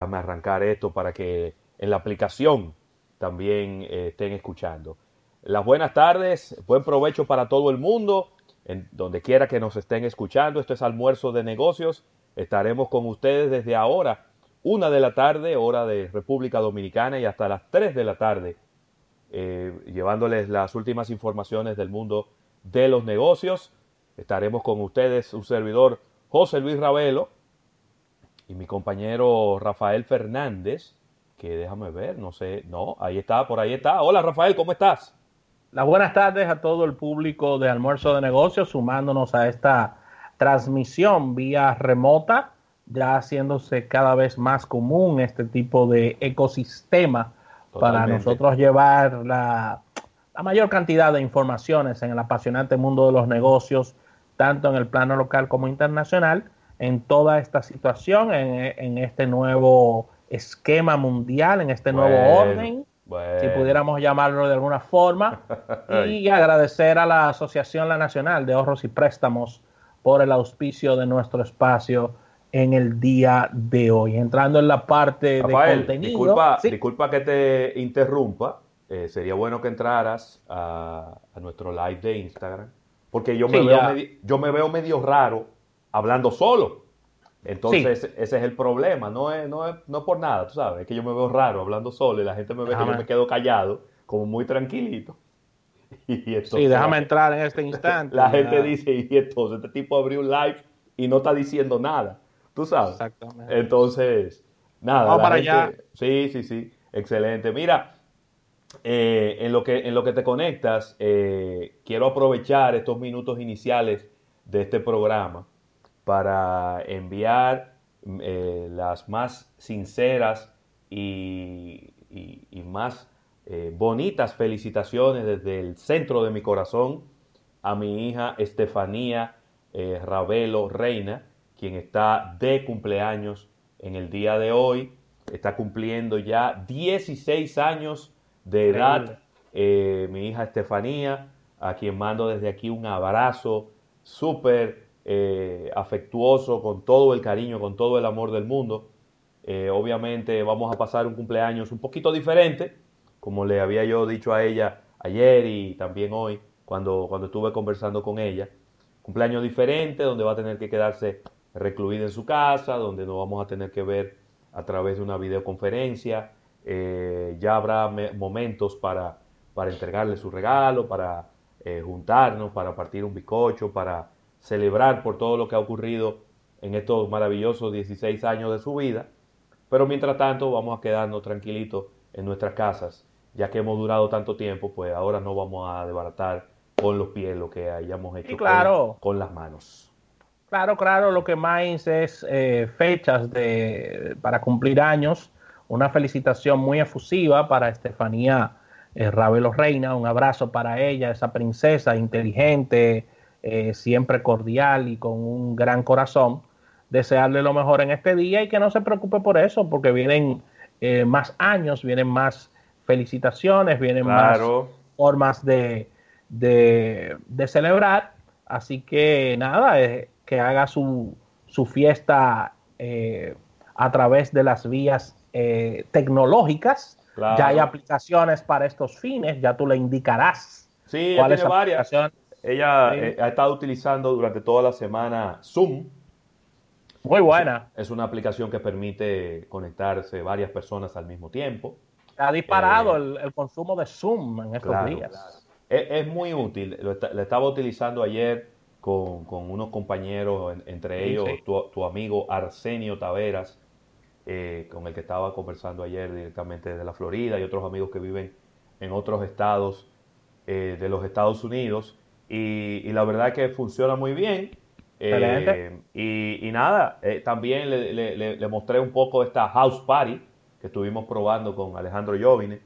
déjame arrancar esto para que en la aplicación también eh, estén escuchando. Las buenas tardes, buen provecho para todo el mundo, en donde quiera que nos estén escuchando. Esto es almuerzo de negocios. Estaremos con ustedes desde ahora, una de la tarde, hora de República Dominicana, y hasta las tres de la tarde, eh, llevándoles las últimas informaciones del mundo de los negocios. Estaremos con ustedes, un servidor José Luis Ravelo y mi compañero Rafael Fernández, que déjame ver, no sé, no, ahí está, por ahí está. Hola Rafael, ¿cómo estás? Las buenas tardes a todo el público de Almuerzo de Negocios, sumándonos a esta transmisión vía remota, ya haciéndose cada vez más común este tipo de ecosistema para nosotros llevar la, la mayor cantidad de informaciones en el apasionante mundo de los negocios, tanto en el plano local como internacional, en toda esta situación, en, este nuevo esquema mundial, en este nuevo orden, si pudiéramos llamarlo de alguna forma, y agradecer a la Asociación La Nacional de Ahorros y Préstamos por el auspicio de nuestro espacio en el día de hoy. Entrando en la parte de contenido. Disculpa, disculpa que te interrumpa. Eh, sería bueno que entraras a, nuestro live de Instagram, porque yo me, veo yo me veo medio raro hablando solo. Entonces, ese es el problema, no es, no, es, no por nada, tú sabes, es que yo me veo raro hablando solo y la gente me ve que yo me quedo callado, como muy tranquilito. Y sí, déjame entrar en este instante. La gente dice, y entonces este tipo abrió un live y no está diciendo nada, tú sabes. Exactamente. Entonces, nada. Vamos para allá. Sí, sí, sí, excelente. Mira, eh, en, lo que, en lo que te conectas, eh, quiero aprovechar estos minutos iniciales de este programa para enviar eh, las más sinceras y, más eh, bonitas felicitaciones desde el centro de mi corazón a mi hija Estefanía eh, Ravelo Reina, quien está de cumpleaños en el día de hoy. Está cumpliendo ya 16 años de edad mi hija Estefanía, a quien mando desde aquí un abrazo súper eh, afectuoso, con todo el cariño, con todo el amor del mundo. Eh, obviamente vamos a pasar un cumpleaños un poquito diferente, como le había yo dicho a ella ayer y también hoy, cuando, cuando estuve conversando con ella. Cumpleaños diferente, donde va a tener que quedarse recluida en su casa, donde nos vamos a tener que ver a través de una videoconferencia. Eh, ya habrá momentos para, para entregarle su regalo, para juntarnos, para partir un bizcocho, para celebrar por todo lo que ha ocurrido en estos maravillosos 16 años de su vida, pero mientras tanto vamos a quedarnos tranquilitos en nuestras casas, ya que hemos durado tanto tiempo, pues ahora no vamos a desbaratar con los pies lo que hayamos hecho con, las manos. Claro, claro, lo que más es eh, fechas de, para cumplir años. Una felicitación muy efusiva para Estefanía eh, Ravelo Reina, un abrazo para ella, esa princesa inteligente, eh, siempre cordial y con un gran corazón, desearle lo mejor en este día y que no se preocupe por eso, porque vienen eh, más años, vienen más felicitaciones, vienen más formas de, de, celebrar. Así que nada, eh, que haga su, su fiesta a través de las vías tecnológicas. Ya hay aplicaciones para estos fines, ya tú le indicarás. Sí, cuál es varias. Ella eh, ha estado utilizando durante toda la semana Zoom. Muy buena. Es una aplicación que permite conectarse varias personas al mismo tiempo. Ha disparado eh, el, consumo de Zoom en estos días. Es, muy útil. Lo, estaba utilizando ayer con, unos compañeros, entre ellos Tu, amigo Arsenio Taveras, eh, con el que estaba conversando ayer directamente desde la Florida y otros amigos que viven en otros estados de los Estados Unidos y, la verdad que funciona muy bien. Eh, y, nada, eh, también le, mostré un poco esta house party que estuvimos probando con Alejandro Jovine.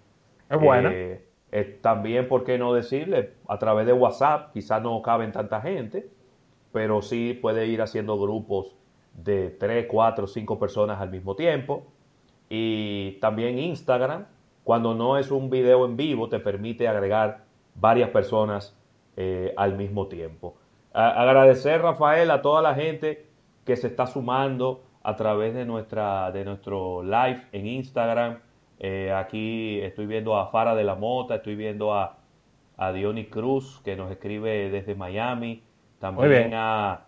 Es buena. Eh, también, ¿por qué no decirle? A través de WhatsApp, quizás no caben tanta gente, pero sí puede ir haciendo grupos de 3, 4, 5 personas al mismo tiempo. Y también Instagram, cuando no es un video en vivo, te permite agregar varias personas eh, al mismo tiempo. agradecer, Rafael, a toda la gente que se está sumando a través de, nuestra, de nuestro live en Instagram. Eh, aquí estoy viendo a Fara de la Mota, estoy viendo a, a Diony Cruz, que nos escribe desde Miami. También a,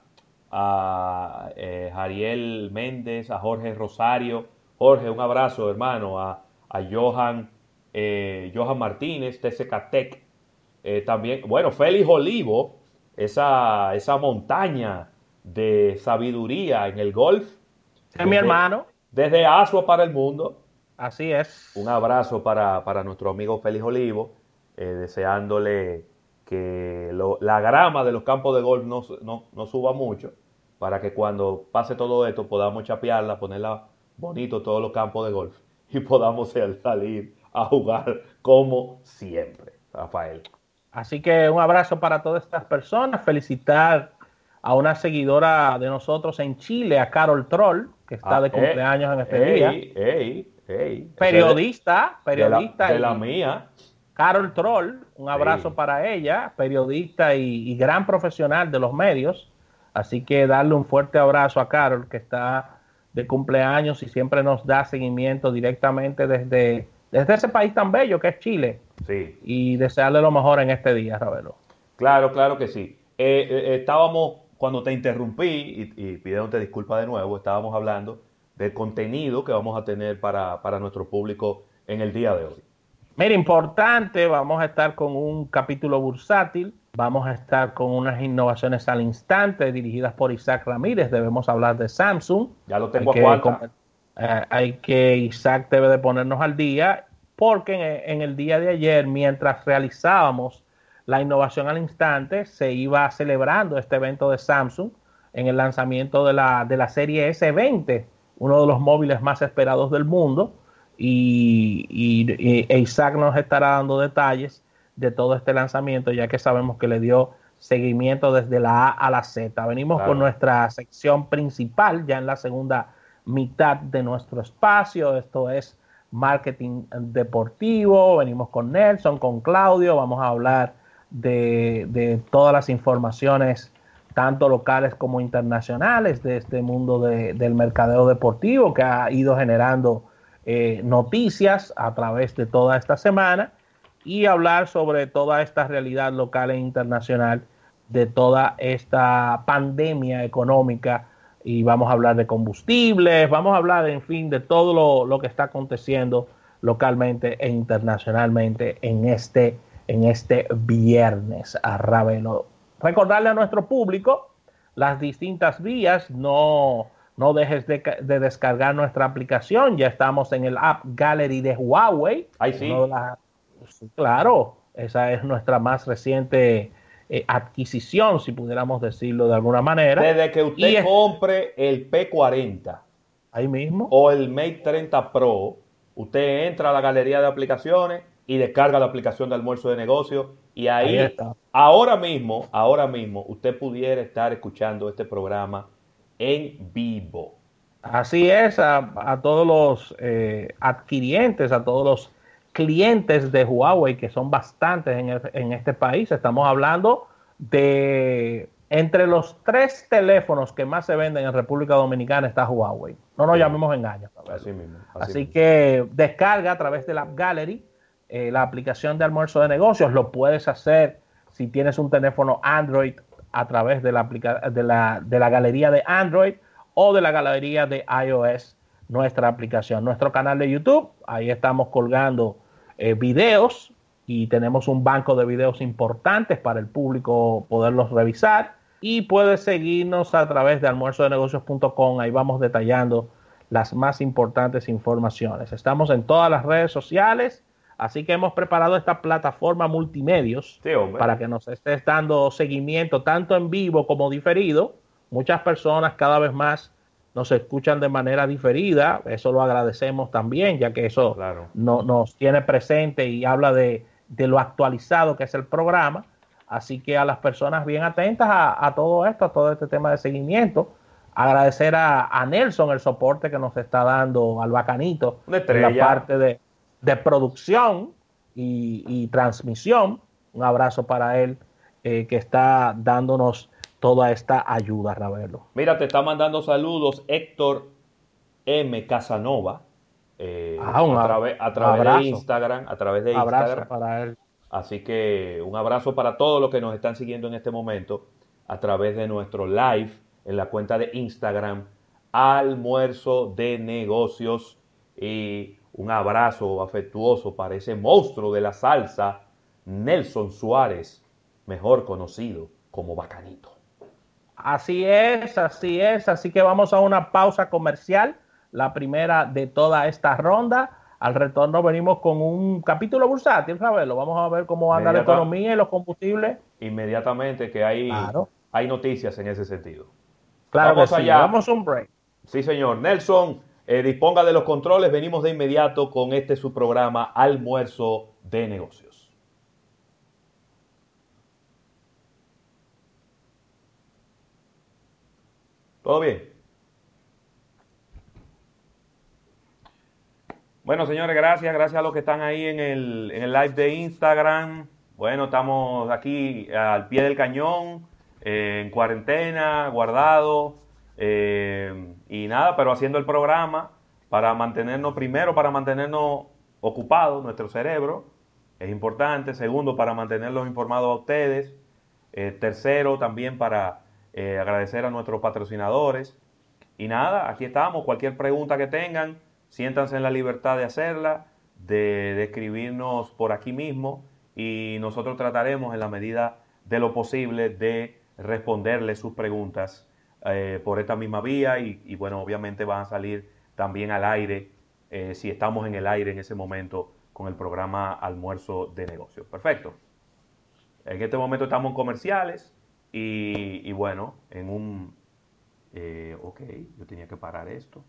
a eh, Jariel Méndez, a Jorge Rosario. Jorge, un abrazo, hermano. A, a Johan, eh, Johan Martínez, TCK eh, también, bueno, Félix Olivo, esa, esa montaña de sabiduría en el golf. Es mi hermano. Desde Asua para el mundo. Así es. Un abrazo para, nuestro amigo Félix Olivo, eh, deseándole que la grama de los campos de golf no, no, suba mucho, para que cuando pase todo esto podamos chapearla, ponerla bonito todos los campos de golf y podamos salir a jugar como siempre, Rafael. Así que un abrazo para todas estas personas, felicitar a una seguidora de nosotros en Chile, a Carol Troll, que está ah, de eh, cumpleaños en este día. periodista, periodista. De la, mía. Carol Troll, un abrazo para ella, periodista y, gran profesional de los medios. Así que darle un fuerte abrazo a Carol, que está de cumpleaños y siempre nos da seguimiento directamente desde, desde ese país tan bello que es Chile. Sí. Y desearle lo mejor en este día, Ravelo. Claro, claro que sí. Eh, eh, estábamos, cuando te interrumpí, y, y pidiéndote disculpas de nuevo, estábamos hablando del contenido que vamos a tener para, para nuestro público en el día de hoy. Mira, importante, vamos a estar con un capítulo bursátil, vamos a estar con unas innovaciones al instante dirigidas por Isaac Ramírez, debemos hablar de Samsung. Ya lo tengo a eh, hay que, Isaac debe de ponernos al día porque en, el día de ayer, mientras realizábamos la innovación al instante, se iba celebrando este evento de Samsung en el lanzamiento de la, de la serie S20, uno de los móviles más esperados del mundo, y, y, e Isaac nos estará dando detalles de todo este lanzamiento, ya que sabemos que le dio seguimiento desde la A a la Z. Venimos con nuestra sección principal, ya en la segunda mitad de nuestro espacio, esto es marketing deportivo, venimos con Nelson, con Claudio, vamos a hablar de, todas las informaciones, tanto locales como internacionales, de este mundo del mercadeo deportivo que ha ido generando eh, noticias a través de toda esta semana y hablar sobre toda esta realidad local e internacional de toda esta pandemia económica y vamos a hablar de combustibles, vamos a hablar, en fin, de todo lo, que está aconteciendo localmente e internacionalmente en este, en este viernes a Ravelo. Recordarle a nuestro público las distintas vías, no, no dejes de, descargar nuestra aplicación, ya estamos en el App Gallery de Huawei. Ahí sí. claro, esa es nuestra más reciente eh, adquisición, si pudiéramos decirlo de alguna manera. Desde que usted compre el P40 ahí mismo o el Mate 30 Pro, usted entra a la galería de aplicaciones y descarga la aplicación de almuerzo de negocio y ahí, ahora mismo, ahora mismo usted pudiera estar escuchando este programa en vivo. Así es, a, todos los eh, adquirientes, a todos los clientes de Huawei, que son bastantes en, este país. Estamos hablando de entre los tres teléfonos que más se venden en República Dominicana está Huawei. No nos llamemos engaños. Así, mismo, así, que descarga a través de la App Gallery eh, la aplicación de almuerzo de negocios. Lo puedes hacer si tienes un teléfono Android a través de la, de la, de la galería de Android o de la galería de iOS, nuestra aplicación. Nuestro canal de YouTube, ahí estamos colgando eh, videos y tenemos un banco de videos importantes para el público poderlos revisar. Y puedes seguirnos a través de almuerzodenegocios.com. Ahí vamos detallando las más importantes informaciones. Estamos en todas las redes sociales, así que hemos preparado esta plataforma multimedios para que nos estés dando seguimiento tanto en vivo como diferido. Muchas personas cada vez más nos escuchan de manera diferida, eso lo agradecemos también, ya que eso no, nos tiene presente y habla de, lo actualizado que es el programa. Así que a las personas bien atentas a, todo esto, a todo este tema de seguimiento, agradecer a, Nelson el soporte que nos está dando al bacanito en la parte de, producción y, transmisión. Un abrazo para él eh, que está dándonos toda esta ayuda, Ravelo. Mira, te está mandando saludos Héctor M Casanova. Eh, ah, a, través, a través de Instagram, a través de Instagram. para él. Así que un abrazo para todos los que nos están siguiendo en este momento a través de nuestro live en la cuenta de Instagram, almuerzo de negocios. Y un abrazo afectuoso para ese monstruo de la salsa, Nelson Suárez, mejor conocido como Bacanito. Así es, así es. Así que vamos a una pausa comercial, la primera de toda esta ronda. Al retorno venimos con un capítulo bursátil, Ravelo. Vamos a ver cómo anda la economía y los combustibles. Inmediatamente que hay, hay noticias en ese sentido. Claro vamos allá. Vamos a un break. Sí, señor. Nelson, eh, disponga de los controles. Venimos de inmediato con este su programa Almuerzo de Negocios. ¿Todo bien? Bueno, señores, gracias. Gracias a los que están ahí en el, en el live de Instagram. Bueno, estamos aquí al pie del cañón, eh, en cuarentena, guardado. Eh, y nada, pero haciendo el programa para mantenernos, primero, para mantenernos ocupados, nuestro cerebro, es importante. Segundo, para mantenerlos informados a ustedes. Eh, tercero, también para eh, agradecer a nuestros patrocinadores. Y nada, aquí estamos. Cualquier pregunta que tengan, siéntanse en la libertad de hacerla, de, escribirnos por aquí mismo y nosotros trataremos en la medida de lo posible de responderles sus preguntas eh, por esta misma vía y, bueno, obviamente van a salir también al aire eh, si estamos en el aire en ese momento con el programa Almuerzo de Negocios. Perfecto. En este momento estamos en comerciales. Y, bueno, en un... Eh, ok, yo tenía que parar esto.